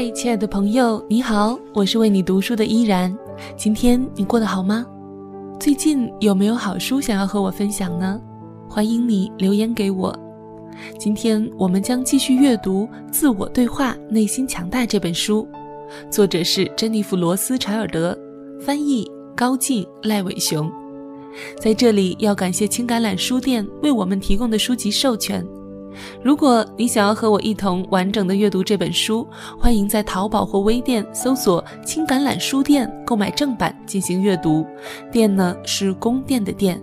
嗨，亲爱的朋友，你好，我是为你读书的依然。今天你过得好吗？最近有没有好书想要和我分享呢？欢迎你留言给我。今天我们将继续阅读《自我对话：内心强大》这本书，作者是珍妮弗·罗斯柴尔德，翻译高进、赖伟雄。在这里要感谢青橄榄书店为我们提供的书籍授权。如果你想要和我一同完整的阅读这本书，欢迎在淘宝或微店搜索“青橄榄书店”购买正版进行阅读。店呢是宫殿的殿。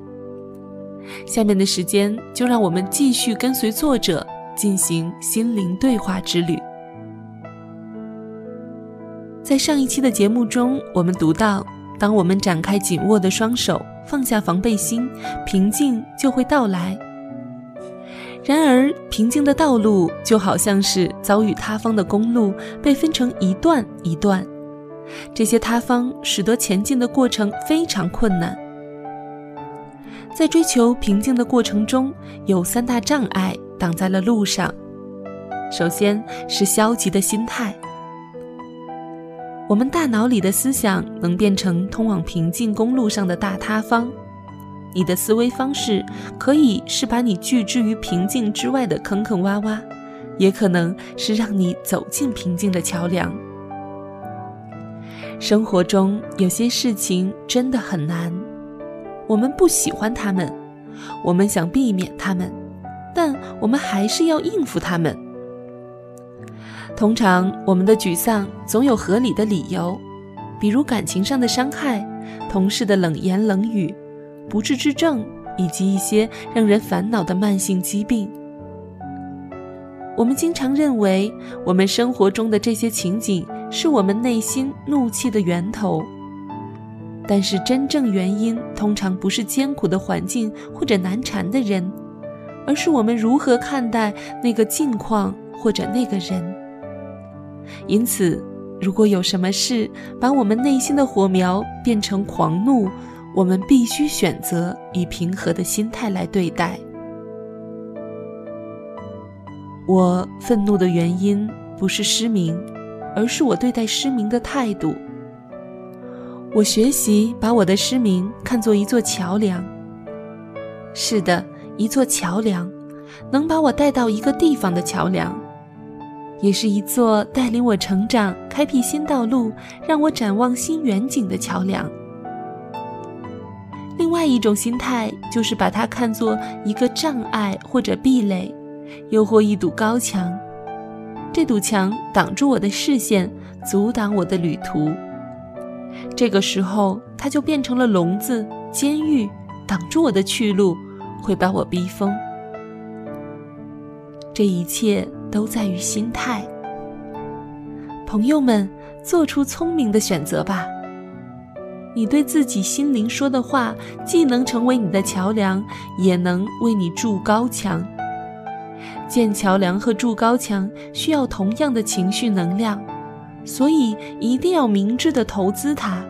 下面的时间就让我们继续跟随作者进行心灵对话之旅。在上一期的节目中，我们读到，当我们展开紧握的双手，放下防备心，平静就会到来。然而，平静的道路就好像是遭遇塌方的公路，被分成一段一段。这些塌方使得前进的过程非常困难。在追求平静的过程中，有三大障碍挡在了路上。首先是消极的心态。我们大脑里的思想能变成通往平静公路上的大塌方。你的思维方式可以是把你拒之于平静之外的坑坑洼洼，也可能是让你走进平静的桥梁。生活中有些事情真的很难，我们不喜欢他们，我们想避免他们，但我们还是要应付他们。通常，我们的沮丧总有合理的理由，比如感情上的伤害、同事的冷言冷语。不治之症，以及一些让人烦恼的慢性疾病。我们经常认为，我们生活中的这些情景是我们内心怒气的源头。但是，真正原因通常不是艰苦的环境或者难缠的人，而是我们如何看待那个境况或者那个人。因此，如果有什么事把我们内心的火苗变成狂怒，我们必须选择以平和的心态来对待。我愤怒的原因不是失明，而是我对待失明的态度。我学习把我的失明看作一座桥梁。是的，一座桥梁，能把我带到一个地方的桥梁，也是一座带领我成长、开辟新道路、让我展望新远景的桥梁。另外一种心态就是把它看作一个障碍或者壁垒，又或一堵高墙。这堵墙挡住我的视线，阻挡我的旅途。这个时候，它就变成了笼子、监狱，挡住我的去路，会把我逼疯。这一切都在于心态。朋友们，做出聪明的选择吧。你对自己心灵说的话，既能成为你的桥梁，也能为你筑高墙。建桥梁和筑高墙需要同样的情绪能量，所以一定要明智的投资它。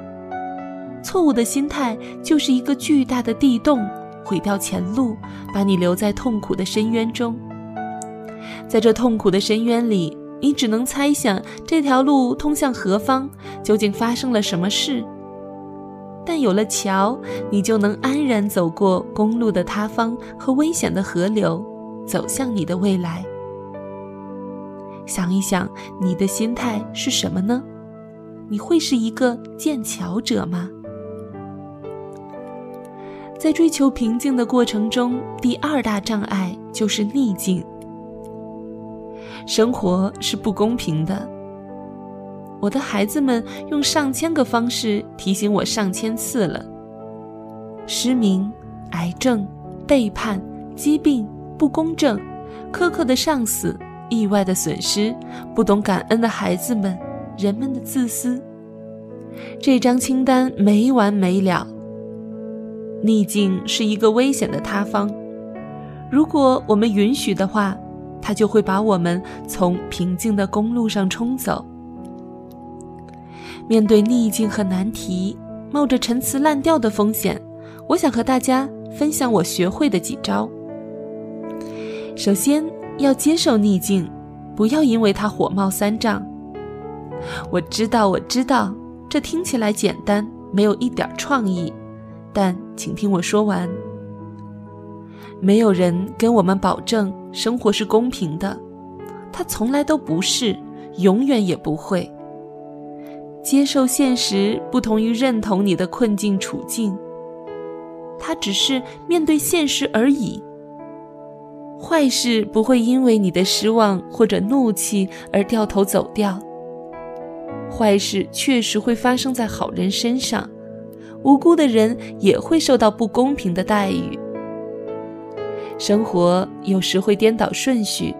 错误的心态就是一个巨大的地洞，毁掉前路，把你留在痛苦的深渊中。在这痛苦的深渊里，你只能猜想这条路通向何方，究竟发生了什么事。但有了桥，你就能安然走过公路的塌方和危险的河流，走向你的未来。想一想，你的心态是什么呢？你会是一个建桥者吗？在追求平静的过程中，第二大障碍就是逆境。生活是不公平的。我的孩子们用上千个方式提醒我上千次了：失明、癌症、背叛、疾病、不公正、苛刻的上司、意外的损失、不懂感恩的孩子们、人们的自私。这张清单没完没了。逆境是一个危险的塌方，如果我们允许的话，它就会把我们从平静的公路上冲走。面对逆境和难题，冒着陈词滥调的风险，我想和大家分享我学会的几招。首先要接受逆境，不要因为它火冒三丈。我知道，我知道，这听起来简单，没有一点创意。但请听我说完。没有人跟我们保证生活是公平的，它从来都不是，永远也不会。接受现实不同于认同你的困境处境，它只是面对现实而已。坏事不会因为你的失望或者怒气而掉头走掉。坏事确实会发生在好人身上，无辜的人也会受到不公平的待遇。生活有时会颠倒顺序，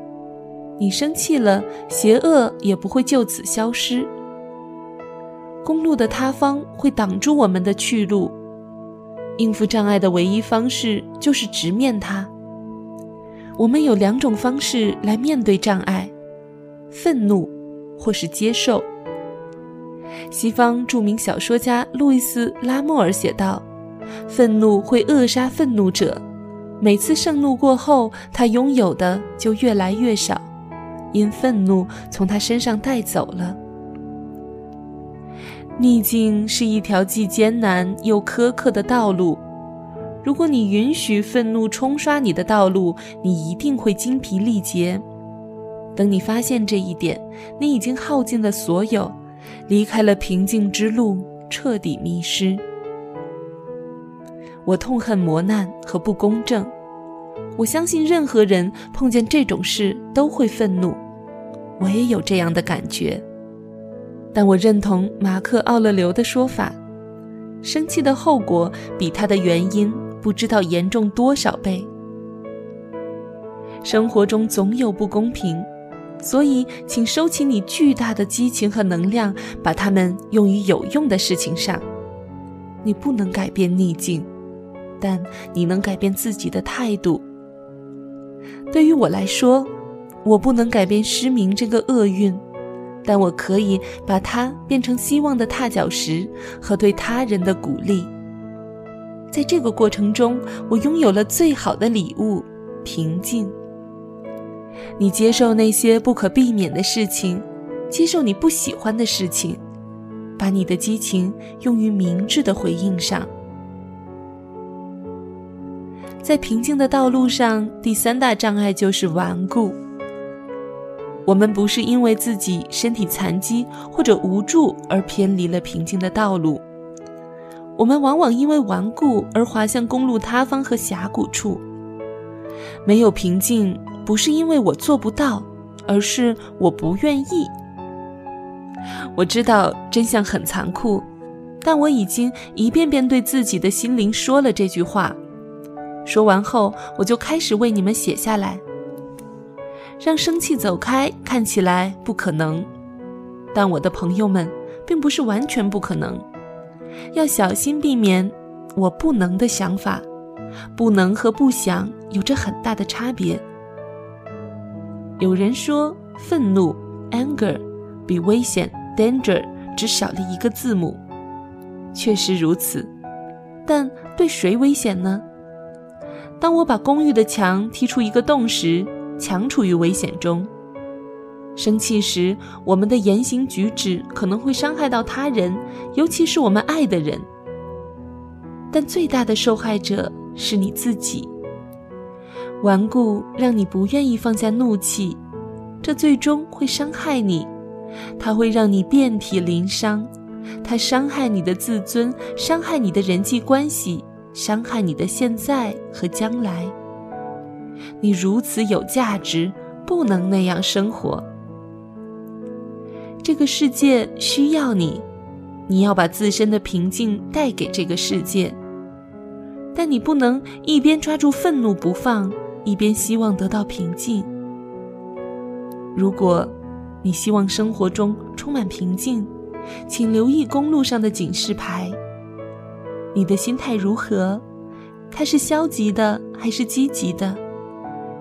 你生气了，邪恶也不会就此消失。公路的塌方会挡住我们的去路，应付障碍的唯一方式就是直面它。我们有两种方式来面对障碍：愤怒，或是接受。西方著名小说家路易斯·拉莫尔写道：“愤怒会扼杀愤怒者，每次盛怒过后，他拥有的就越来越少，因愤怒从他身上带走了。”逆境是一条既艰难又苛刻的道路。如果你允许愤怒冲刷你的道路，你一定会精疲力竭。等你发现这一点，你已经耗尽了所有，离开了平静之路，彻底迷失。我痛恨磨难和不公正。我相信任何人碰见这种事都会愤怒。我也有这样的感觉。但我认同马克·奥勒留的说法：生气的后果比它的原因。不知道严重多少倍。生活中总有不公平，所以请收起你巨大的激情和能量，把它们用于有用的事情上。你不能改变逆境，但你能改变自己的态度。对于我来说，我不能改变失明这个厄运，但我可以把它变成希望的踏脚石和对他人的鼓励。在这个过程中，我拥有了最好的礼物——平静。你接受那些不可避免的事情，接受你不喜欢的事情，把你的激情用于明智的回应上。在平静的道路上，第三大障碍就是顽固。我们不是因为自己身体残疾或者无助而偏离了平静的道路。我们往往因为顽固而滑向公路塌方和峡谷处。没有平静，不是因为我做不到，而是我不愿意。我知道真相很残酷，但我已经一遍遍对自己的心灵说了这句话。说完后，我就开始为你们写下来。让生气走开看起来不可能，但我的朋友们，并不是完全不可能。要小心避免“我不能”的想法，不能和不想有着很大的差别。有人说，愤怒 （anger） 比危险 （danger） 只少了一个字母，确实如此。但对谁危险呢？当我把公寓的墙踢出一个洞时，强处于危险中。生气时，我们的言行举止可能会伤害到他人，尤其是我们爱的人。但最大的受害者是你自己。顽固让你不愿意放下怒气，这最终会伤害你。它会让你遍体鳞伤，它伤害你的自尊，伤害你的人际关系，伤害你的现在和将来。你如此有价值，不能那样生活。这个世界需要你，你要把自身的平静带给这个世界。但你不能一边抓住愤怒不放，一边希望得到平静。如果你希望生活中充满平静，请留意公路上的警示牌。你的心态如何？它是消极的还是积极的？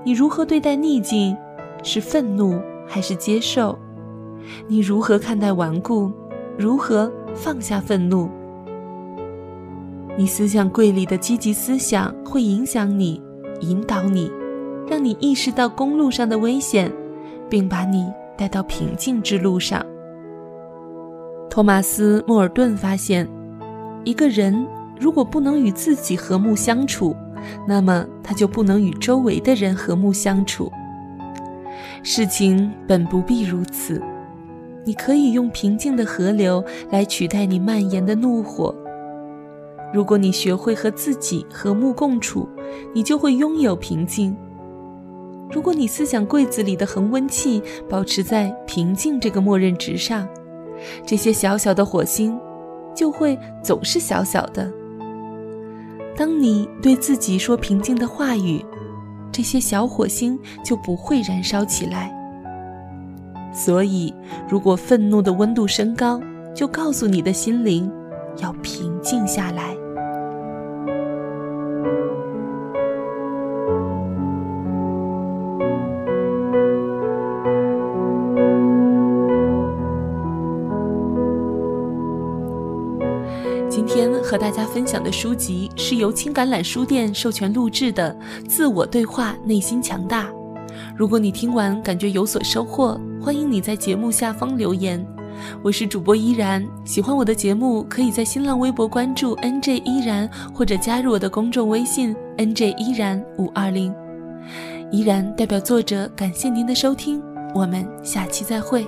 你如何对待逆境？是愤怒还是接受？你如何看待顽固？如何放下愤怒？你思想柜里的积极思想会影响你，引导你，让你意识到公路上的危险，并把你带到平静之路上。托马斯·莫尔顿发现，一个人如果不能与自己和睦相处，那么他就不能与周围的人和睦相处。事情本不必如此，你可以用平静的河流来取代你蔓延的怒火。如果你学会和自己和睦共处，你就会拥有平静。如果你思想柜子里的恒温器保持在平静这个默认值上，这些小小的火星就会总是小小的。当你对自己说平静的话语，这些小火星就不会燃烧起来。所以，如果愤怒的温度升高，就告诉你的心灵要平静下来。和大家分享的书籍是由青橄榄书店授权录制的《自我对话，内心强大》。如果你听完感觉有所收获，欢迎你在节目下方留言。我是主播依然，喜欢我的节目，可以在新浪微博关注 NJ 依然，或者加入我的公众微信 NJ 依然五二零。依然代表作者感谢您的收听，我们下期再会。